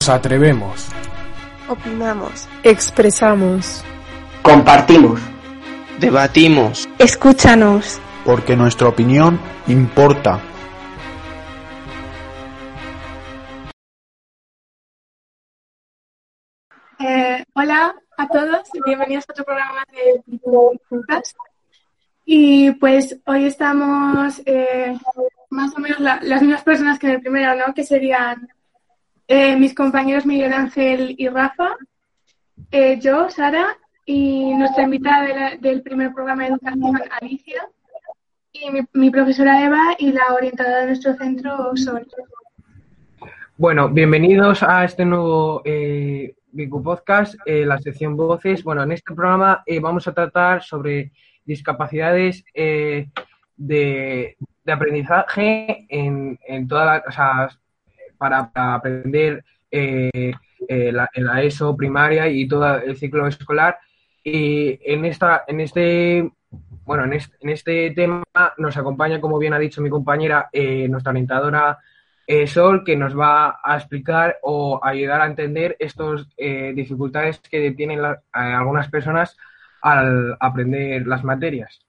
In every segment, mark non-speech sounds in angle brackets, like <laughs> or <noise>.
Nos atrevemos. Opinamos. Expresamos. Compartimos. Debatimos. Escúchanos. Porque nuestra opinión importa. Eh, hola a todos, bienvenidos a otro programa de Podcast. Y pues hoy estamos eh, más o menos la- las mismas personas que en el primero, ¿no? Que serían eh, mis compañeros Miguel Ángel y Rafa, eh, yo, Sara, y nuestra invitada del primer programa de educación, Alicia, y mi, mi profesora Eva y la orientadora de nuestro centro, Sol. Bueno, bienvenidos a este nuevo eh, Podcast, eh, la sección Voces. Bueno, en este programa vamos a tratar sobre discapacidades de, aprendizaje en, en toda la, o sea, para, aprender eh, eh, la, en la ESO primaria y todo el ciclo escolar. Y en esta, en este, bueno, en este, tema nos acompaña, como bien ha dicho mi compañera, eh, nuestra orientadora Sol, que nos va a explicar o ayudar a entender estas dificultades que tienen algunas personas al aprender las materias.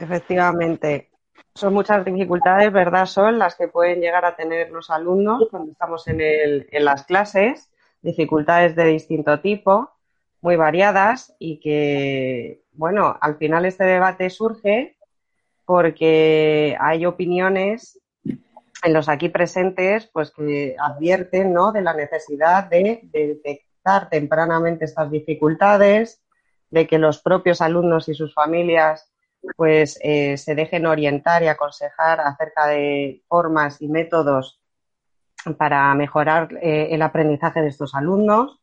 Efectivamente. Son muchas dificultades, ¿verdad? Son las que pueden llegar a tener los alumnos cuando estamos en, el- en las clases, dificultades de distinto tipo, muy variadas y que, bueno, al final este debate surge porque hay opiniones en los aquí presentes, pues que advierten, ¿no? De la necesidad de, de detectar tempranamente estas dificultades, de que los propios alumnos y sus familias pues eh, se dejen orientar y aconsejar acerca de formas y métodos para mejorar eh, el aprendizaje de estos alumnos.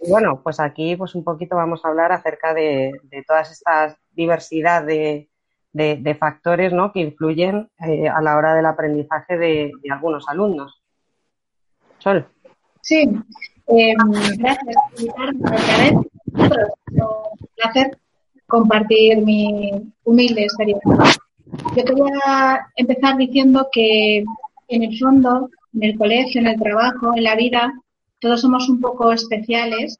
Y bueno, pues aquí pues un poquito vamos a hablar acerca de, de todas estas diversidad de, de- factores ¿no? que influyen eh, a la hora del aprendizaje de, algunos alumnos. Sol. Sí, gracias por invitarme un placer compartir mi humilde experiencia. Yo quería empezar diciendo que en el fondo, en el colegio, en el trabajo, en la vida, todos somos un poco especiales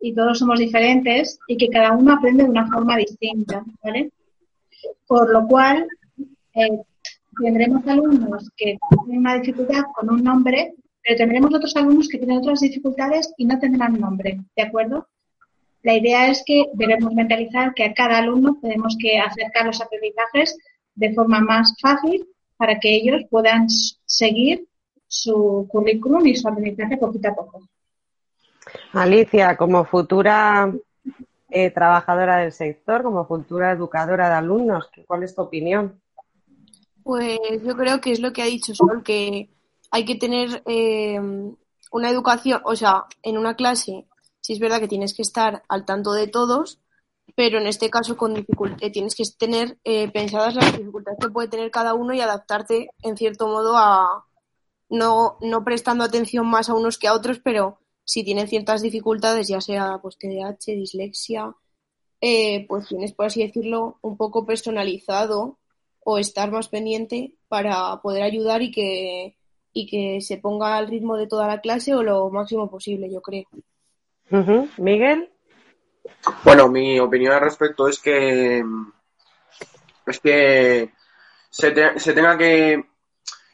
y todos somos diferentes y que cada uno aprende de una forma distinta, ¿vale? Por lo cual, eh, tendremos alumnos que tienen una dificultad con un nombre, pero tendremos otros alumnos que tienen otras dificultades y no tendrán nombre, ¿de acuerdo? La idea es que debemos mentalizar que a cada alumno tenemos que acercar los aprendizajes de forma más fácil para que ellos puedan seguir su currículum y su aprendizaje poquito a poco. Alicia, como futura eh, trabajadora del sector, como futura educadora de alumnos, ¿qué- ¿cuál es tu opinión? Pues yo creo que es lo que ha dicho Sol, que hay que tener eh, una educación, o sea, en una clase, sí es verdad que tienes que estar al tanto de todos, pero en este caso con dificultad tienes que tener eh, pensadas las dificultades que puede tener cada uno y adaptarte en cierto modo a no, no prestando atención más a unos que a otros, pero si tienen ciertas dificultades, ya sea pues TDAH, dislexia, eh, pues tienes, por así decirlo, un poco personalizado o estar más pendiente para poder ayudar y que, y que se ponga al ritmo de toda la clase o lo máximo posible, yo creo. Miguel. Bueno, mi opinión al respecto es que es que se tenga que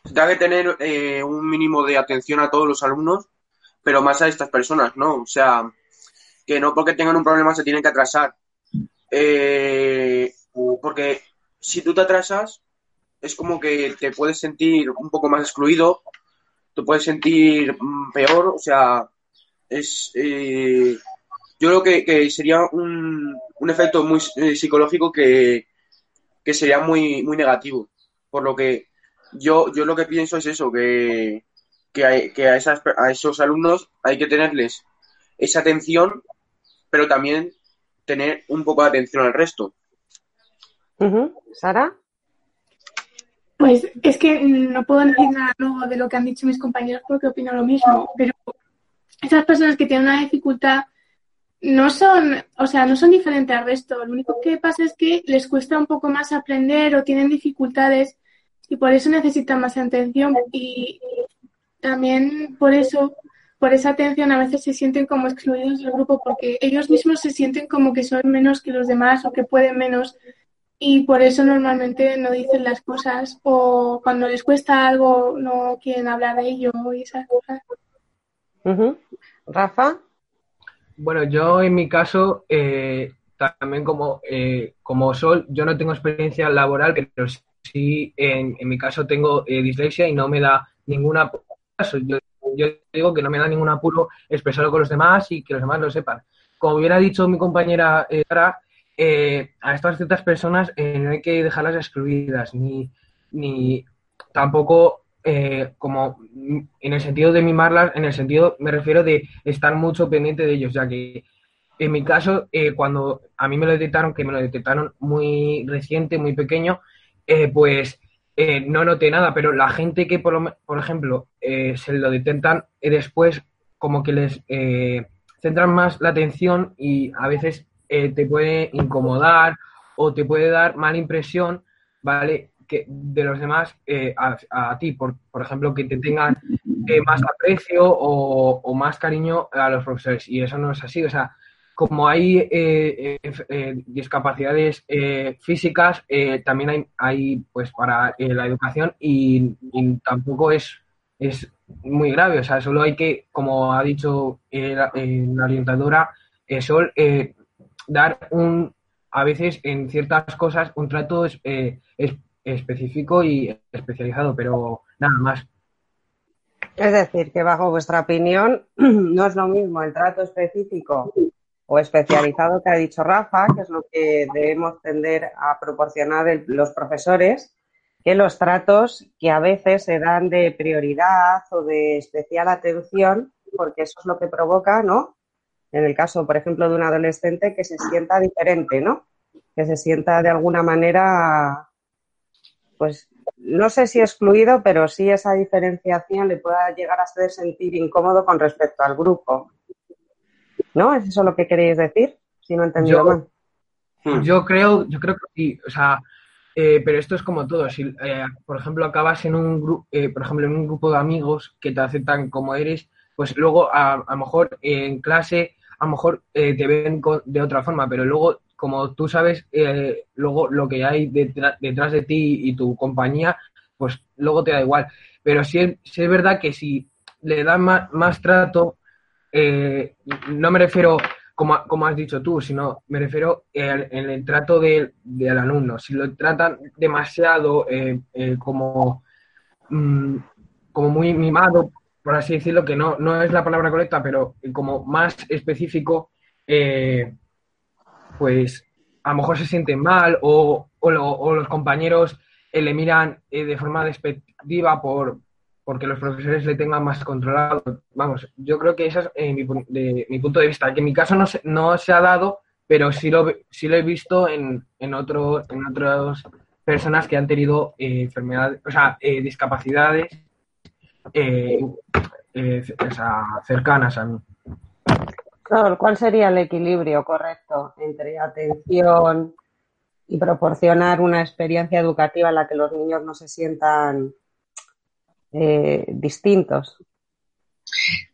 se tenga que tener eh, un mínimo de atención a todos los alumnos, pero más a estas personas, ¿no? O sea, que no porque tengan un problema se tienen que atrasar. Eh, porque si tú te atrasas, es como que te puedes sentir un poco más excluido, te puedes sentir mm, peor, o sea, es eh, yo creo que, que sería un, un efecto muy eh, psicológico que, que sería muy, muy negativo. Por lo que yo, yo lo que pienso es eso, que, que, hay, que a, esas, a esos alumnos hay que tenerles esa atención, pero también tener un poco de atención al resto. ¿Sara? Pues es que no puedo decir nada nuevo de lo que han dicho mis compañeros porque opino lo mismo, pero esas personas que tienen una dificultad no son, o sea, no son diferentes al resto. Lo único que pasa es que les cuesta un poco más aprender o tienen dificultades y por eso necesitan más atención y también por eso, por esa atención a veces se sienten como excluidos del grupo porque ellos mismos se sienten como que son menos que los demás o que pueden menos y por eso normalmente no dicen las cosas o cuando les cuesta algo no quieren hablar de ello y esas cosas. Rafa. Bueno, yo en mi caso, eh, también como, eh, como Sol, yo no tengo experiencia laboral, pero sí en, en mi caso tengo eh, dislexia y no me da ninguna yo, yo digo que no me da ningún apuro expresarlo con los demás y que los demás lo sepan. Como hubiera dicho mi compañera Sara, a estas ciertas personas no hay que dejarlas excluidas, ni, ni tampoco eh, como en el sentido de mimarlas, en el sentido, me refiero de estar mucho pendiente de ellos, ya que en mi caso, eh, cuando a mí me lo detectaron, que me lo detectaron muy reciente, muy pequeño, eh, pues no noté nada, pero la gente que, por, por ejemplo, se lo detectan después, como que les centran más la atención y a veces te puede incomodar o te puede dar mala impresión, ¿vale? De los demás eh, a, ti, por, por, ejemplo, que te tengan eh, más aprecio o, más cariño a los profesores. Y eso no es así. O sea, como hay eh, discapacidades físicas, también hay, hay pues para la educación y, tampoco es, es muy grave. O sea, solo hay que, como ha dicho la, la orientadora Sol, dar un a veces en ciertas cosas un trato es, específico y especializado, pero nada más. Es decir, que bajo vuestra opinión <clears throat> no es lo mismo el trato específico o especializado que ha dicho Rafa, que es lo que debemos tender a proporcionar los profesores, que los tratos que a veces se dan de prioridad o de especial atención, porque eso es lo que provoca, ¿no? En el caso, por ejemplo, de un adolescente que se sienta diferente, ¿no? Que se sienta de alguna manera pues no sé si excluido, pero sí esa diferenciación le pueda llegar a hacer sentir incómodo con respecto al grupo. ¿No? ¿Es eso lo que queréis decir? Si no he entendido mal. Hmm. Yo creo, yo creo que sí, o sea, eh, pero esto es como todo. Si, eh, por ejemplo, acabas en un grupo, eh, por ejemplo, en un grupo de amigos que te aceptan como eres, pues luego a, lo mejor en clase, a lo mejor te ven de otra forma, pero luego como tú sabes, eh, luego lo que hay detrás, de ti y tu compañía, pues luego te da igual. Pero sí es, verdad que si le dan más, trato, eh, no me refiero como, como, has dicho tú, sino me refiero en el trato del alumno. Si lo tratan demasiado eh, como, mm, como muy mimado, por así decirlo, que no, no es la palabra correcta, pero como más específico, pues a lo mejor se sienten mal o, los compañeros eh, le miran eh, de forma despectiva por porque los profesores le tengan más controlado. Vamos, yo creo que eso es eh, mi, de, mi punto de vista, que en mi caso no se, no se ha dado, pero sí lo, sí lo he visto en, en, en otras personas que han tenido enfermedades, o sea, discapacidades cercanas a mí. ¿Cuál sería el equilibrio correcto entre atención y proporcionar una experiencia educativa en la que los niños no se sientan eh, distintos?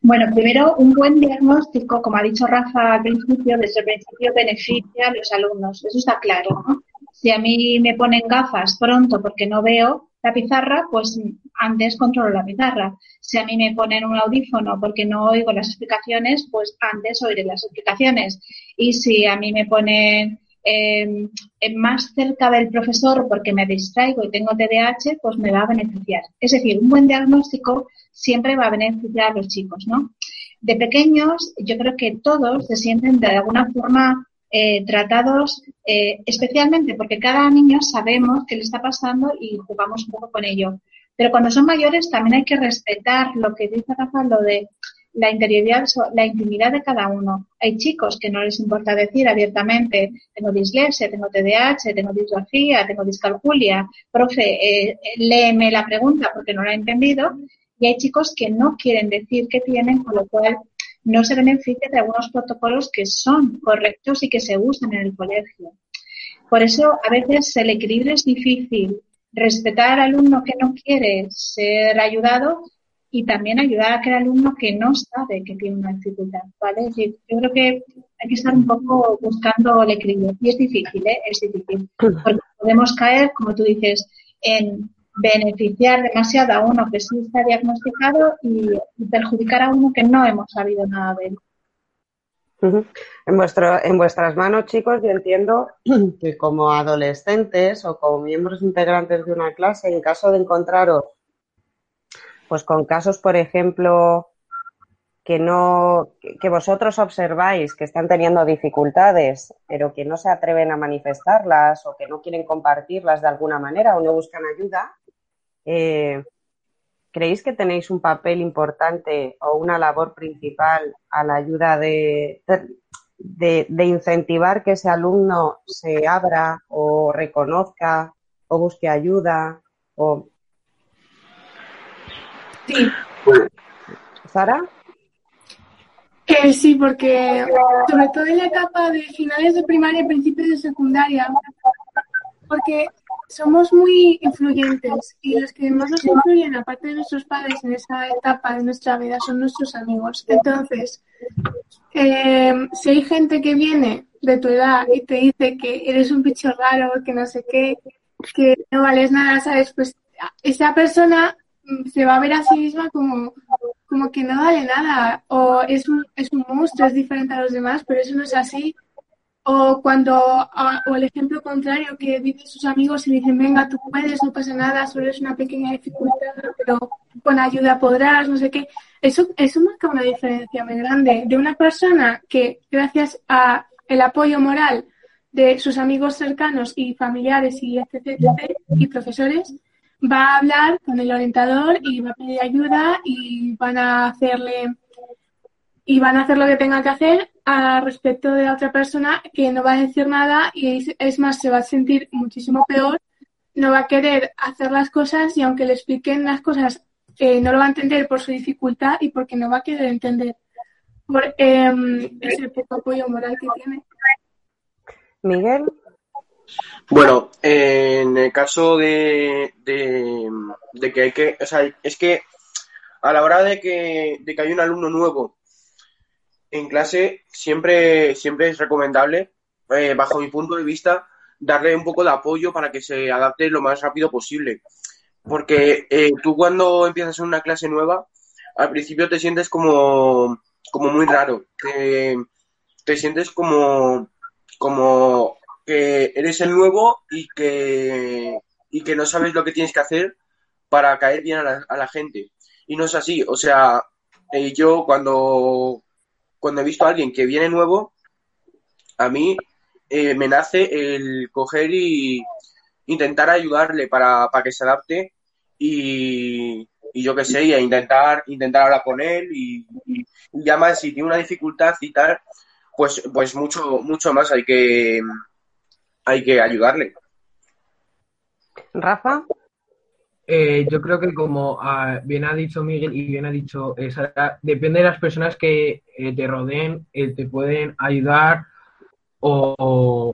Bueno, primero, un buen diagnóstico, como ha dicho Rafa al principio, desde el principio beneficia a los alumnos. Eso está claro, ¿no? Si a mí me ponen gafas pronto porque no veo, la pizarra, pues antes controlo la pizarra. Si a mí me ponen un audífono porque no oigo las explicaciones, pues antes oiré las explicaciones. Y si a mí me ponen em, más cerca del profesor porque me distraigo y tengo TDAH, pues me va a beneficiar. Es decir, un buen diagnóstico siempre va a beneficiar a los chicos, ¿no? De pequeños, yo creo que todos se sienten de alguna forma eh, tratados eh, especialmente porque cada niño sabemos qué le está pasando y jugamos un poco con ello. Pero cuando son mayores también hay que respetar lo que dice Rafa, lo de la interioridad, la intimidad de cada uno. Hay chicos que no les importa decir abiertamente, tengo dislexia, tengo TDAH, tengo disgrafía, tengo discalculia, profe, eh, léeme la pregunta porque no la he entendido. Y hay chicos que no quieren decir que tienen, con lo cual no se beneficia de algunos protocolos que son correctos y que se usan en el colegio. Por eso a veces el equilibrio es difícil. Respetar al alumno que no quiere ser ayudado y también ayudar a aquel alumno que no sabe que tiene una dificultad, ¿vale? Yo creo que hay que estar un poco buscando el equilibrio. Y es difícil, ¿eh? Es difícil. Porque podemos caer, como tú dices, en beneficiar demasiado a uno que sí está diagnosticado y, perjudicar a uno que no hemos sabido nada de él. En, vuestro, en vuestras manos, chicos, yo entiendo <clears throat> que como adolescentes o como miembros integrantes de una clase, en caso de encontraros pues con casos, por ejemplo, que no, que vosotros observáis que están teniendo dificultades, pero que no se atreven a manifestarlas o que no quieren compartirlas de alguna manera o no buscan ayuda, eh, ¿creéis que tenéis un papel importante o una labor principal a la ayuda de, de, de incentivar que ese alumno se abra o reconozca o busque ayuda o Sí. ¿Sara? Que sí, porque sobre todo en la etapa de finales de primaria y principios de secundaria, porque somos muy influyentes y los que más nos influyen, aparte de nuestros padres en esa etapa de nuestra vida, son nuestros amigos. Entonces, eh, si hay gente que viene de tu edad y te dice que eres un bicho raro, que no sé qué, que no vales nada, ¿sabes? Pues esa persona se va a ver a sí misma como, como que no vale nada, o es un, es un monstruo, es diferente a los demás, pero eso no es así. O cuando, o el ejemplo contrario, que dicen sus amigos y dicen, venga, tú puedes, no pasa nada, solo es una pequeña dificultad, pero con ayuda podrás, no sé qué. Eso, eso marca una diferencia muy grande de una persona que, gracias a el apoyo moral de sus amigos cercanos y familiares y etc, y profesores, va a hablar con el orientador y va a pedir ayuda y van a hacerle y van a hacer lo que tenga que hacer a respecto de otra persona que no va a decir nada y es, más se va a sentir muchísimo peor no va a querer hacer las cosas y aunque le expliquen las cosas eh, no lo va a entender por su dificultad y porque no va a querer entender por eh, ese poco apoyo moral que tiene. Miguel. Bueno, en el caso de, de, que hay que, o sea, es que a la hora de que, de que hay un alumno nuevo en clase, siempre, siempre es recomendable, eh, bajo mi punto de vista, darle un poco de apoyo para que se adapte lo más rápido posible. Porque eh, tú cuando empiezas una clase nueva, al principio te sientes como, como muy raro, te, te sientes como, como que eres el nuevo y que, y que no sabes lo que tienes que hacer para caer bien a la, a la gente. Y no es así. O sea, eh, yo cuando, cuando he visto a alguien que viene nuevo, a mí eh, me nace el coger y intentar ayudarle para, para que se adapte y, y yo qué sé, y intentar, intentar hablar con él y, y, y ya más si tiene una dificultad y tal, pues, pues mucho, mucho más hay que, hay que ayudarle. Rafa. Eh, yo creo que como ah, bien ha dicho Miguel y bien ha dicho eh, Sara, depende de las personas que eh, te rodeen, eh, te pueden ayudar o,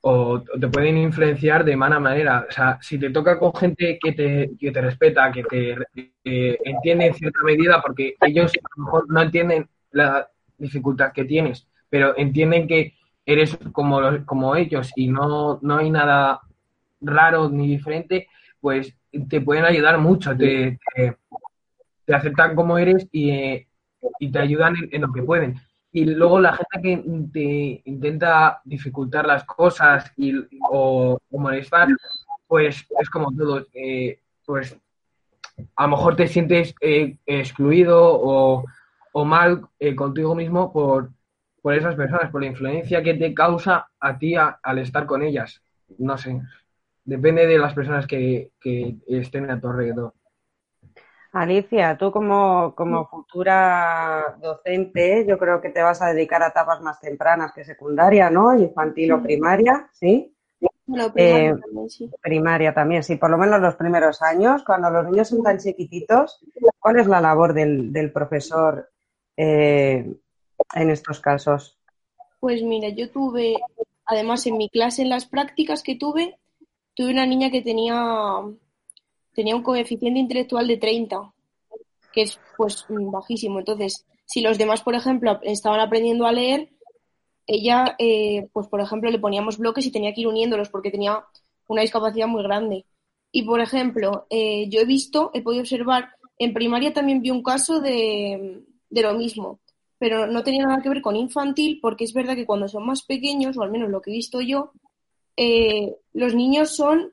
o, te pueden influenciar de mala manera. O sea, si te toca con gente que te, que te respeta, que te entiende en cierta medida, porque ellos a lo mejor no entienden la dificultad que tienes, pero entienden que eres como, como ellos y no, no hay nada raro ni diferente, pues te pueden ayudar mucho, te, te, aceptan como eres y, y te ayudan en, lo que pueden. Y luego la gente que te intenta dificultar las cosas y, o, molestar, pues es como todo, eh, pues a lo mejor te sientes eh, excluido o, o mal eh, contigo mismo por, por esas personas, por la influencia que te causa a ti al estar con ellas. No sé. Depende de las personas que, que estén a tu alrededor. Alicia, tú como, como futura docente, yo creo que te vas a dedicar a etapas más tempranas que secundaria, ¿no? Infantil o primaria, ¿sí? Bueno, primaria Eh, también, sí. Primaria también, sí, por lo menos los primeros años, cuando los niños son tan chiquititos, ¿cuál es la labor del, del profesor eh, en estos casos? Pues mira, yo tuve, además en mi clase, en las prácticas que tuve, tuve una niña que tenía, tenía un coeficiente intelectual de 30, que es pues bajísimo. Entonces, si los demás, por ejemplo, estaban aprendiendo a leer, ella, eh, pues por ejemplo, le poníamos bloques y tenía que ir uniéndolos porque tenía una discapacidad muy grande. Y por ejemplo, eh, yo he visto, he podido observar, en primaria también vi un caso de, de lo mismo, pero no tenía nada que ver con infantil porque es verdad que cuando son más pequeños, o al menos lo que he visto yo, eh, los niños son,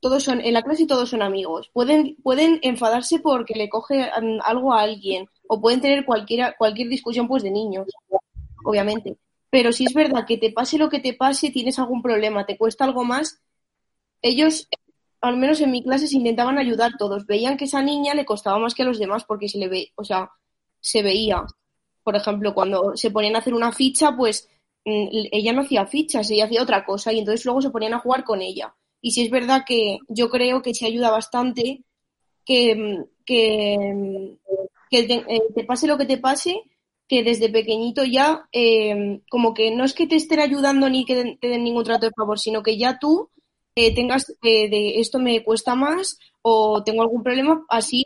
todos son, en la clase todos son amigos. Pueden, pueden enfadarse porque le coge mm, algo a alguien o pueden tener cualquiera, cualquier discusión pues de niños, obviamente. Pero si es verdad que te pase lo que te pase, tienes algún problema, te cuesta algo más, ellos, al menos en mi clase, se intentaban ayudar todos. Veían que esa niña le costaba más que a los demás porque se le ve, o sea, se veía. Por ejemplo, cuando se ponían a hacer una ficha, pues ella no hacía fichas, ella hacía otra cosa y entonces luego se ponían a jugar con ella. Y si es verdad que yo creo que se ayuda bastante que, mm, que, mm, que te, eh, te pase lo que te pase, que desde pequeñito ya, eh, como que no es que te estén ayudando ni que te den ningún trato de favor, sino que ya tú eh, tengas eh, de esto me cuesta más o tengo algún problema, así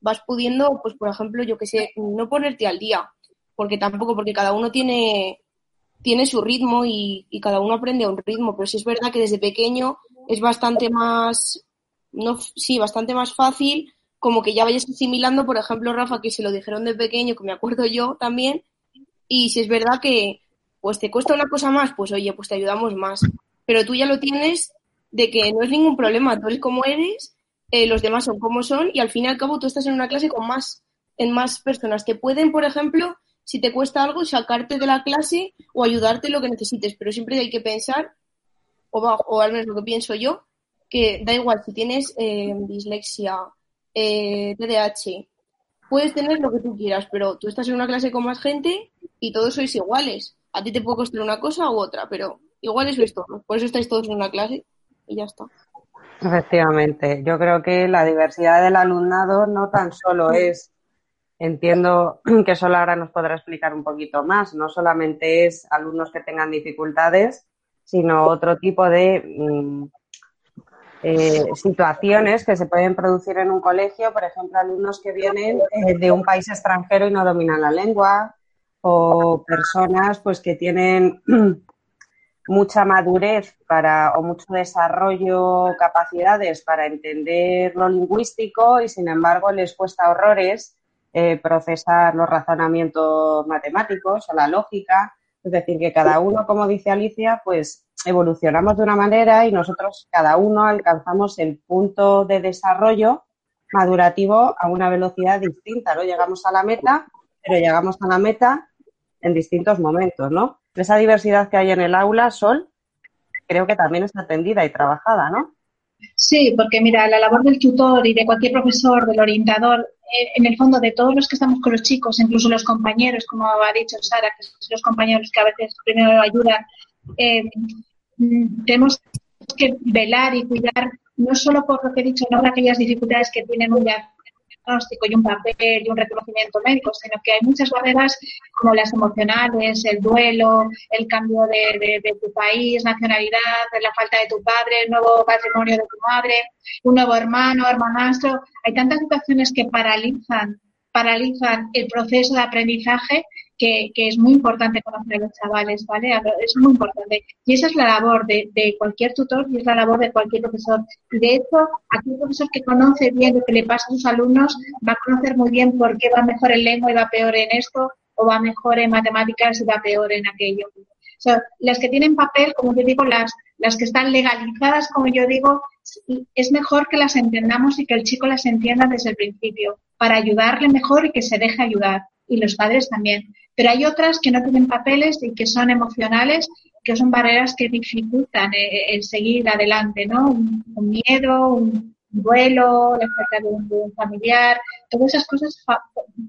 vas pudiendo, pues por ejemplo, yo que sé, no ponerte al día, porque tampoco, porque cada uno tiene, tiene su ritmo y, cada uno aprende a un ritmo, pero sí es verdad que desde pequeño es bastante más, no, sí, bastante más fácil, como que ya vayas asimilando, por ejemplo, Rafa, que se lo dijeron de pequeño, que me acuerdo yo también, y si es verdad que pues te cuesta una cosa más, pues oye, pues te ayudamos más. Pero tú ya lo tienes de que no es ningún problema, tú eres como eres, eh, los demás son como son, y al fin y al cabo tú estás en una clase con más, en más personas. Te pueden, por ejemplo, si te cuesta algo, sacarte de la clase o ayudarte lo que necesites, pero siempre hay que pensar, o, o al menos lo que pienso yo, que da igual si tienes eh, dislexia, eh, TDAH, puedes tener lo que tú quieras, pero tú estás en una clase con más gente y todos sois iguales. A ti te puede costar una cosa u otra, pero iguales sois todos. Por eso estáis todos en una clase y ya está. Efectivamente, yo creo que la diversidad del alumnado no tan solo es, entiendo <clears throat> que solo ahora nos podrá explicar un poquito más, no solamente es alumnos que tengan dificultades, sino otro tipo de mm, eh, situaciones que se pueden producir en un colegio, por ejemplo, alumnos que vienen eh, de un país extranjero y no dominan la lengua, o personas pues que tienen <clears throat> mucha madurez para o mucho desarrollo, capacidades para entender lo lingüístico y sin embargo les cuesta horrores eh, procesar los razonamientos matemáticos o la lógica. Es decir, que cada uno, como dice Alicia, pues evolucionamos de una manera y nosotros cada uno alcanzamos el punto de desarrollo madurativo a una velocidad distinta, ¿no? Llegamos a la meta, pero llegamos a la meta en distintos momentos, ¿no? Esa diversidad que hay en el aula, Sol, creo que también está atendida y trabajada, ¿no? Sí, porque mira, la labor del tutor y de cualquier profesor, del orientador, en el fondo de todos los que estamos con los chicos, incluso los compañeros, como ha dicho Sara, que son los compañeros que a veces primero ayudan, eh, tenemos que velar y cuidar no solo por lo que he dicho, no por aquellas dificultades que tienen un y un papel y un reconocimiento médico, sino que hay muchas barreras como las emocionales, el duelo, el cambio de, de, de tu país, nacionalidad, la falta de tu padre, el nuevo patrimonio de tu madre, un nuevo hermano, hermanastro. Hay tantas situaciones que paralizan, paralizan el proceso de aprendizaje que, es muy importante conocer a los chavales, ¿vale? Es muy importante. Y esa es la labor de, cualquier tutor y es la labor de cualquier profesor. Y de hecho, aquel profesor que conoce bien lo que le pasa a sus alumnos va a conocer muy bien por qué va mejor en lengua y va peor en esto, o va mejor en matemáticas y va peor en aquello. O las que tienen papel, como yo digo, las, las que están legalizadas, como yo digo, es mejor que las entendamos y que el chico las entienda desde el principio, para ayudarle mejor y que se deje ayudar. Y los padres también pero hay otras que no tienen papeles y que son emocionales que son barreras que dificultan eh, el, seguir adelante, ¿no? Un, miedo, un duelo, la falta de un, familiar, todas esas cosas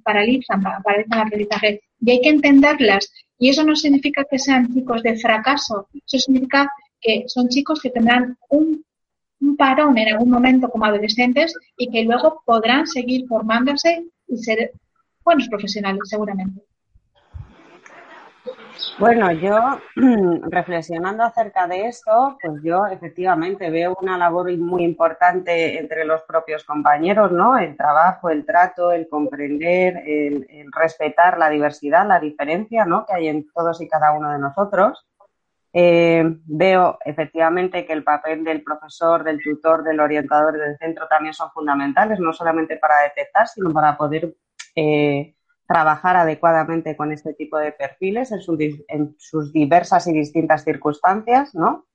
paralizan, paralizan el aprendizaje y hay que entenderlas. Y eso no significa que sean chicos de fracaso, eso significa que son chicos que tendrán un, un parón en algún momento como adolescentes y que luego podrán seguir formándose y ser buenos profesionales, seguramente. Bueno, yo <clears throat> reflexionando acerca de esto, pues yo efectivamente veo una labor muy importante entre los propios compañeros, ¿no? El trabajo, el trato, el comprender, el, respetar la diversidad, la diferencia, ¿no? Que hay en todos y cada uno de nosotros. Eh, veo efectivamente que el papel del profesor, del tutor, del orientador del centro también son fundamentales, no solamente para detectar, sino para poder eh, trabajar adecuadamente con este tipo de perfiles en, sus diversas y distintas circunstancias, ¿no?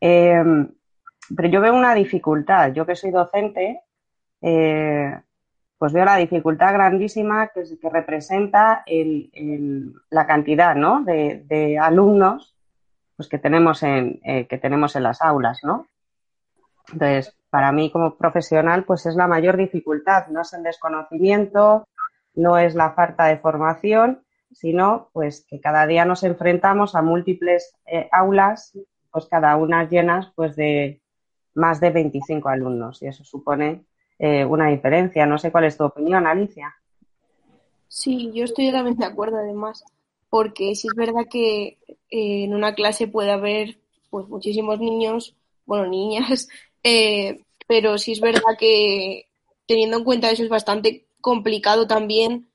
Em, pero yo veo una dificultad. Yo que soy docente, eh, pues veo la dificultad grandísima que, que representa la cantidad ¿no? de, alumnos pues, que, tenemos en, eh, que tenemos en las aulas, ¿no? Entonces, para mí como profesional, pues es la mayor dificultad, no es el desconocimiento, no es la falta de formación, sino pues que cada día nos enfrentamos a múltiples eh, aulas, pues cada una llenas pues de más de 25 alumnos y eso supone eh, una diferencia. No sé cuál es tu opinión, Alicia. Sí, yo estoy totalmente de acuerdo además, porque si es verdad que eh, en una clase puede haber pues muchísimos niños, bueno, niñas, <laughs> pero sí es verdad que teniendo en cuenta eso es bastante complicado también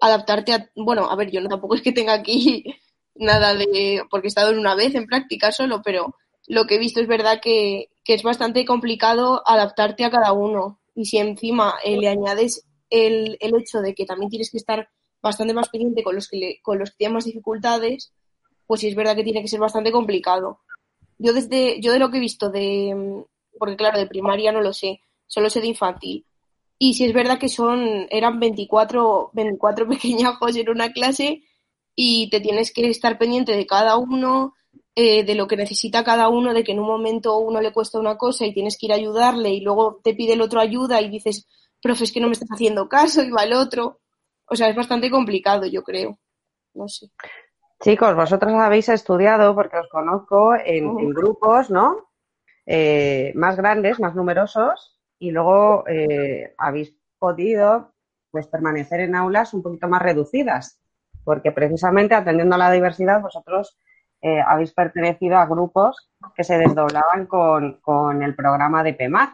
adaptarte a, bueno, a ver, yo no tampoco es que tenga aquí <laughs> nada de, porque he estado en una vez en práctica solo, pero lo que he visto es verdad que, es bastante complicado adaptarte a cada uno. Y si encima eh, le añades el, el, hecho de que también tienes que estar bastante más pendiente con los que con los que tienen más dificultades, pues sí es verdad que tiene que ser bastante complicado. Yo desde, yo de lo que he visto de, porque claro, de primaria no lo sé, solo sé de infantil. Y si es verdad que son, eran 24, 24 pequeñajos en una clase y te tienes que estar pendiente de cada uno, eh, de lo que necesita cada uno, de que en un momento uno le cuesta una cosa y tienes que ir a ayudarle y luego te pide el otro ayuda y dices, profe, es que no me estás haciendo caso y va el otro. O sea, es bastante complicado, yo creo. No sé. Chicos, vosotros habéis estudiado, porque os conozco, en, grupos, ¿no? Eh, más grandes, más numerosos, y luego eh, habéis podido pues permanecer en aulas un poquito más reducidas, porque precisamente atendiendo a la diversidad vosotros eh, habéis pertenecido a grupos que se desdoblaban con, el programa de PEMAR.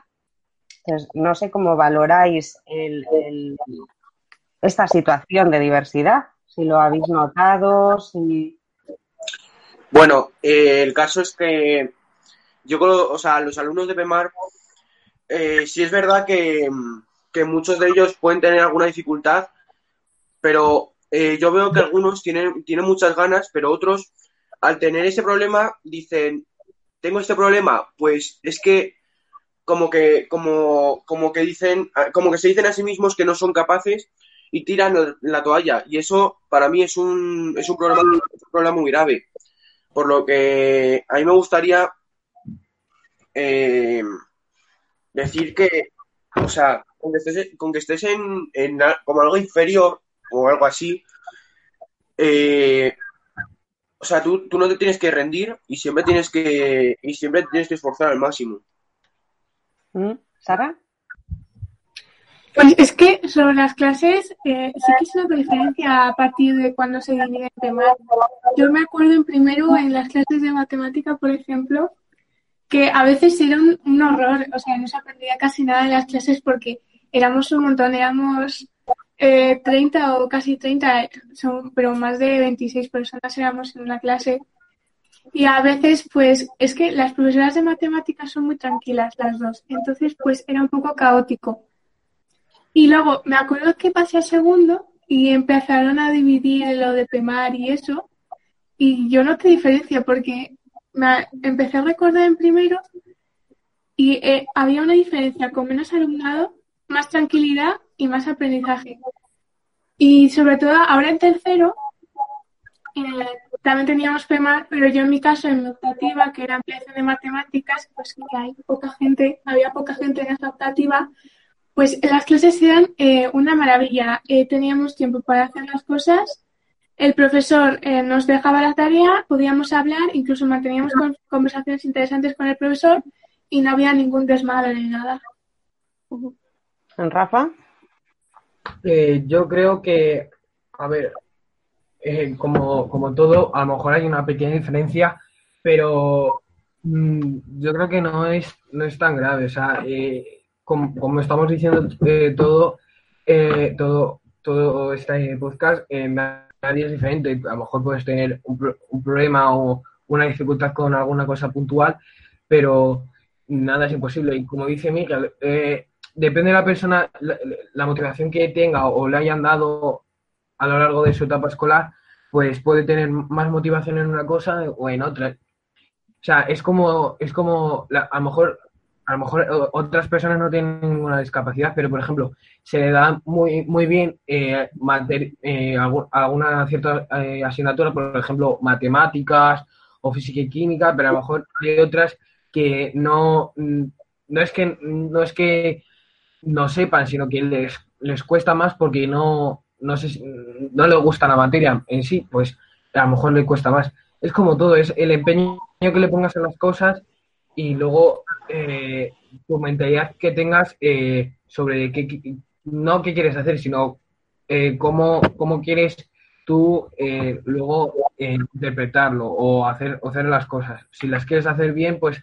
Entonces, no sé cómo valoráis esta situación de diversidad, si lo habéis notado, si... Bueno, eh, el caso es que yo creo, o sea, los alumnos de PEMAR eh, sí es verdad que, muchos de ellos pueden tener alguna dificultad, pero eh, yo veo que algunos tienen, tienen muchas ganas, pero otros, al tener ese problema, dicen, tengo este problema, pues es que como que, como, como que dicen, como que se dicen a sí mismos que no son capaces y tiran la toalla. Y eso para mí es un, es un problema, problema muy grave. Por lo que a mí me gustaría eh, decir que, o sea, con que estés, con que estés en, en como algo inferior o algo así, eh, o sea, tú, tú no te tienes que rendir y siempre tienes que, y siempre tienes que esforzar al máximo. ¿Mm? ¿Sara? Pues es que sobre las clases eh, sí que es una diferencia a partir de cuando se divide el tema. Yo me acuerdo en primero en las clases de matemática, por ejemplo, que a veces era un, horror, o sea, no se aprendía casi nada en las clases porque éramos un montón, éramos eh, 30 o casi 30, son, pero más de 26 personas éramos en una clase. Y a veces, pues, es que las profesoras de matemáticas son muy tranquilas, las dos. Entonces, pues, era un poco caótico. Y luego, me acuerdo que pasé a segundo y empezaron a dividir lo de PEMAR y eso. Y yo no te diferencia porque me empecé a recordar en primero y eh, había una diferencia con menos alumnado, más tranquilidad y más aprendizaje. Y sobre todo ahora en tercero, eh, también teníamos FEMA, pero yo en mi caso, en mi optativa, que era ampliación de matemáticas, pues que hay poca gente, había poca gente en esa optativa, pues las clases eran eh, una maravilla. Eh, teníamos tiempo para hacer las cosas, el profesor eh, nos dejaba la tarea, podíamos hablar, incluso manteníamos conversaciones interesantes con el profesor y no había ningún desmadre ni nada. ¿En Rafa? yo creo que, a ver, eh, como, como todo, a lo mejor hay una pequeña diferencia, pero mm, yo creo que no es, no es tan grave. O sea, eh, como, estamos diciendo eh, todo, todo, todo este podcast, nadie es diferente. A lo mejor puedes tener un, problema o una dificultad con alguna cosa puntual, pero nada es imposible. Y como dice Miguel, depende de la persona, la, la, motivación que tenga o le hayan dado a lo largo de su etapa escolar, pues puede tener más motivación en una cosa o en otra. O sea, es como, es como, a lo mejor, a lo mejor otras personas no tienen ninguna discapacidad, pero por ejemplo, se le da muy, muy bien eh, eh alguna cierta eh, asignatura, por ejemplo, matemáticas o física y química, pero a lo mejor hay otras que no, no es que, no es que no sepan, sino que les, les cuesta más porque no, no si, no le gusta la materia en sí, pues a lo mejor le cuesta más. Es como todo, es el empeño que le pongas en las cosas y luego eh, tu mentalidad que tengas eh, sobre qué, no qué quieres hacer, sino eh, cómo, cómo quieres tú eh, luego interpretarlo o hacer, o hacer las cosas. Si las quieres hacer bien, pues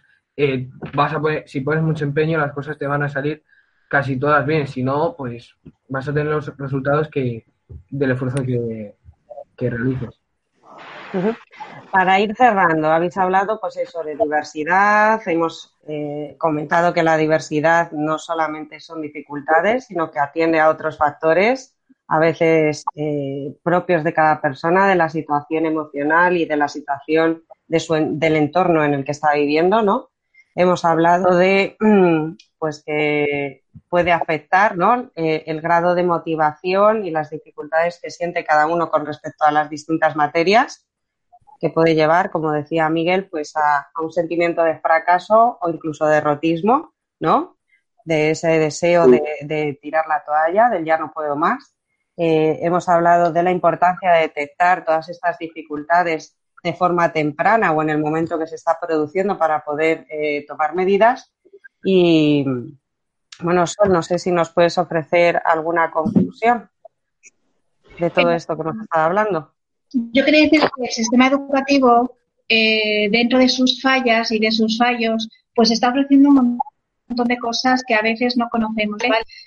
vas a poner, si pones mucho empeño, las cosas te van a salir casi todas bien. Si no, pues vas a tener los resultados que del esfuerzo que, que realices. Para ir cerrando, habéis hablado pues eso diversidad, hemos eh, comentado que la diversidad no solamente son dificultades, sino que atiende a otros factores, a veces eh, propios de cada persona, de la situación emocional y de la situación de su, del entorno en el que está viviendo, ¿no? Hemos hablado de pues que puede afectar ¿no? Eh, el grado de motivación y las dificultades que siente cada uno con respecto a las distintas materias, que puede llevar, como decía Miguel, pues a, un sentimiento de fracaso o incluso derrotismo, ¿no? De ese deseo de, tirar la toalla, del ya no puedo más. Eh, hemos hablado de la importancia de detectar todas estas dificultades de forma temprana o en el momento que se está produciendo para poder eh, tomar medidas y bueno, Sol, no sé si nos puedes ofrecer alguna conclusión de todo esto que nos está hablando. Yo quería decir que el sistema educativo, eh, dentro de sus fallas y de sus fallos, pues está ofreciendo un montón de cosas que a veces no conocemos.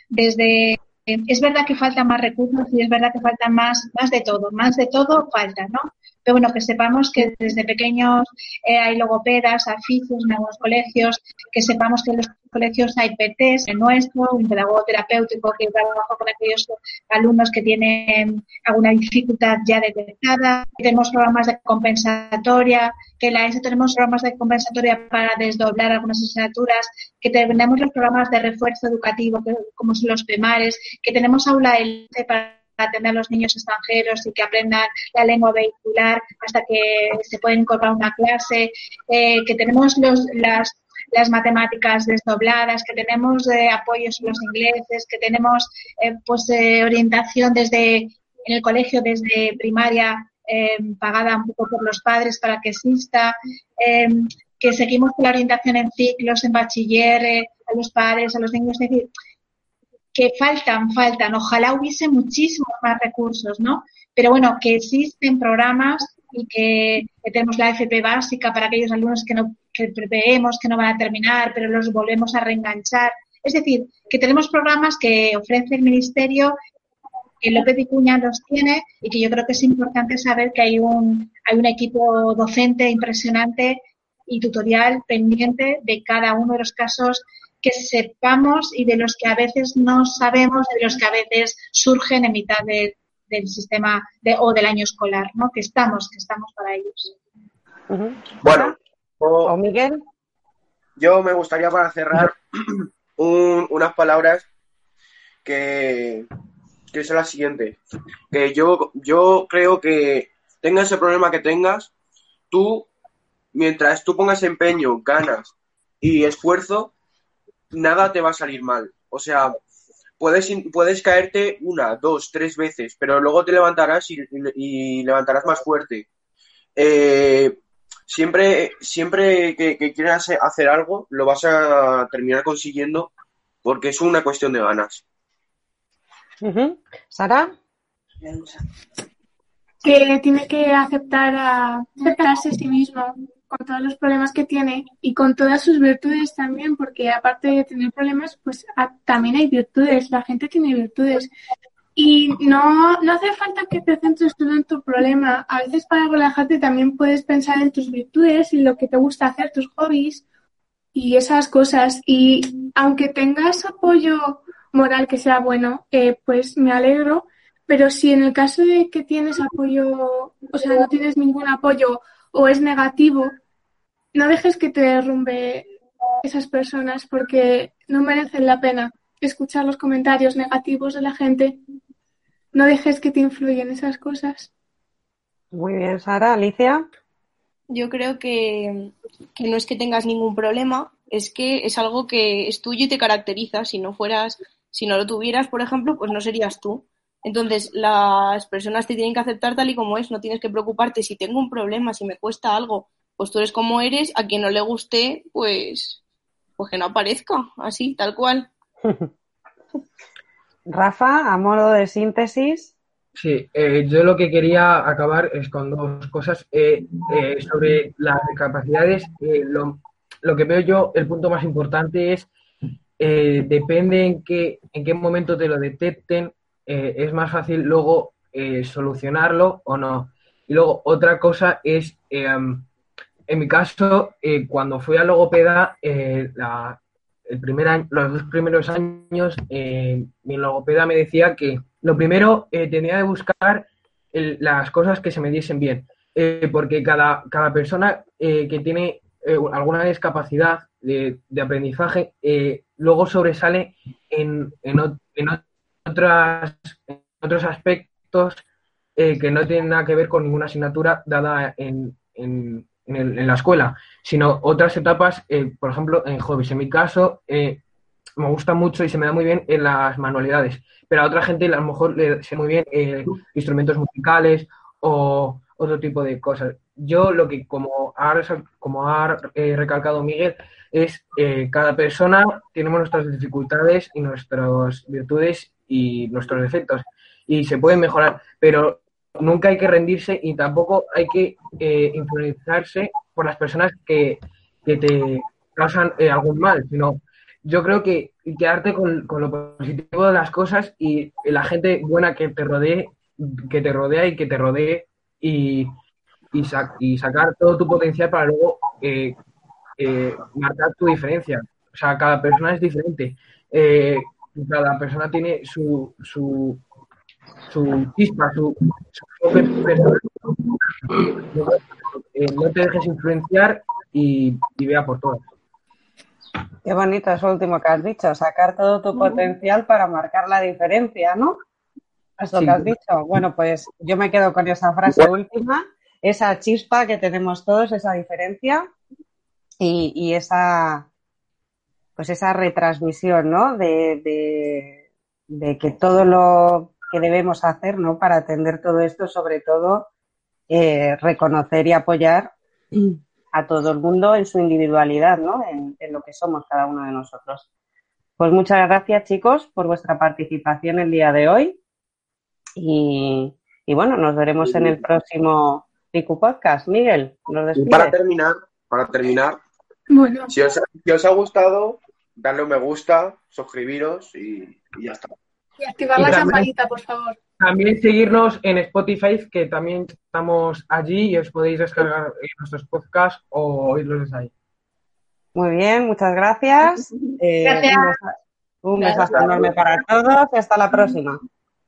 Desde es verdad que faltan más recursos y es verdad que faltan más, más de todo, más de todo falta, ¿no? Pero bueno, que sepamos que desde pequeños eh, hay logopedas, aficios en algunos colegios, que sepamos que en los colegios hay PTs, el nuestro, un pedagogo terapéutico que trabaja con aquellos alumnos que tienen alguna dificultad ya detectada, tenemos programas de compensatoria, que en la ESO tenemos programas de compensatoria para desdoblar algunas asignaturas, que tenemos los programas de refuerzo educativo, como son los PEMARES, que tenemos aula ELTE para atender a los niños extranjeros y que aprendan la lengua vehicular hasta que se pueden incorporar una clase, eh, que tenemos los, las, las matemáticas desdobladas, que tenemos eh, apoyos en los ingleses, que tenemos eh, pues orientación desde en el colegio desde primaria pagada un poco por los padres para que exista, que seguimos con la orientación en ciclos, en bachiller, a los padres, a los niños, es decir, que faltan, faltan. Ojalá hubiese muchísimos más recursos, ¿no? Pero bueno, que existen programas y que, tenemos la FP básica para aquellos alumnos que no que preveemos que no van a terminar, pero los volvemos a reenganchar. Es decir, que tenemos programas que ofrece el Ministerio, que López Vicuña los tiene y que yo creo que es importante saber que hay un, hay un equipo docente impresionante y tutorial pendiente de cada uno de los casos que sepamos y de los que a veces no sabemos, de los que a veces surgen en mitad del sistema de, o del año escolar, ¿no? Que estamos, que estamos para ellos. Bueno, o, Miguel. Yo me gustaría para cerrar <clears throat> unas palabras que, que son las siguientes. Que yo, yo creo que tengas el problema que tengas, tú, mientras tú pongas empeño, ganas y esfuerzo, nada te va a salir mal. O sea, puedes, puedes caerte una, dos, tres veces, pero luego te levantarás y, y levantarás más fuerte. Eh, siempre, siempre que, quieras hacer algo, lo vas a terminar consiguiendo porque es una cuestión de ganas. ¿Sara? Que tiene que aceptar a, aceptarse a sí mismo con todos los problemas que tiene y con todas sus virtudes también, porque aparte de tener problemas, pues también hay virtudes, la gente tiene virtudes. Y no, no hace falta que te centres todo en tu problema. A veces para relajarte también puedes pensar en tus virtudes y lo que te gusta hacer, tus hobbies y esas cosas. Y aunque tengas apoyo moral que sea bueno, eh, pues me alegro. Pero si en el caso de que tienes apoyo, o sea, no tienes ningún apoyo o es negativo, no dejes que te derrumbe esas personas porque no merecen la pena escuchar los comentarios negativos de la gente no dejes que te influyan esas cosas. Muy bien, Sara. Alicia. Yo creo que, no es que tengas ningún problema, es que es algo que es tuyo y te caracteriza. Si no fueras, si no lo tuvieras, por ejemplo, pues no serías tú. Entonces, las personas te tienen que aceptar tal y como es, no tienes que preocuparte. Si tengo un problema, si me cuesta algo, pues tú eres como eres, a quien no le guste, pues, pues que no aparezca, así, tal cual. <laughs> Rafa, a modo de síntesis. Sí, eh, yo lo que quería acabar es con dos cosas. Eh, eh, sobre las discapacidades, lo, lo, que veo yo, el punto más importante es, depende en qué, en qué momento te lo detecten, es más fácil luego solucionarlo o no. Y luego otra cosa es, en mi caso, cuando fui a logopeda, la, el primer año, los dos primeros años, eh, mi logopeda me decía que lo primero eh, tenía de buscar las cosas que se me diesen bien, eh, porque cada, cada persona que tiene alguna discapacidad de, aprendizaje luego sobresale en, en, otras, otros aspectos que no tienen nada que ver con ninguna asignatura dada en, en, en, la escuela, sino otras etapas, eh, por ejemplo, en hobbies. En mi caso, eh, me gusta mucho y se me da muy bien en las manualidades, pero a otra gente a lo mejor le sé muy bien eh, instrumentos musicales o otro tipo de cosas. Yo lo que, como ha, como ha recalcado Miguel, es cada persona tenemos nuestras dificultades y nuestras virtudes y nuestros defectos y se pueden mejorar, pero nunca hay que rendirse y tampoco hay que eh, influenciarse por las personas que, te causan eh, algún mal, sino yo creo que quedarte con, lo positivo de las cosas y la gente buena que te rodee, que te rodea y que te rodee y, y, sacar todo tu potencial para luego eh, marcar tu diferencia. O sea, cada persona es diferente. Cada persona tiene su, su, su chispa, su, eh, no te dejes influenciar y, vea por todas. Qué bonito eso último que has dicho, sacar todo tu potencial para marcar la diferencia, ¿no? Es lo que has dicho. Bueno, pues yo me quedo con esa frase última, esa chispa que tenemos todos, esa diferencia y, y esa, pues esa retransmisión, ¿no? De, de que todo lo que debemos hacer ¿no? para atender todo esto, sobre todo eh, reconocer y apoyar a todo el mundo en su individualidad, ¿no? En, lo que somos cada uno de nosotros. Pues muchas gracias, chicos, por vuestra participación el día de hoy. Y, bueno, nos veremos en el próximo Piku Podcast. Miguel, nos despides. Para terminar, para terminar, si, os, ha gustado, darle un me gusta, suscribiros y ya está. Y activar la campanita, por favor. También seguirnos en Spotify, que también estamos allí y os podéis descargar nuestros podcasts o oírlos desde ahí. Muy bien, muchas gracias. Eh, un besazo enorme para todos y hasta la próxima.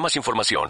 más información.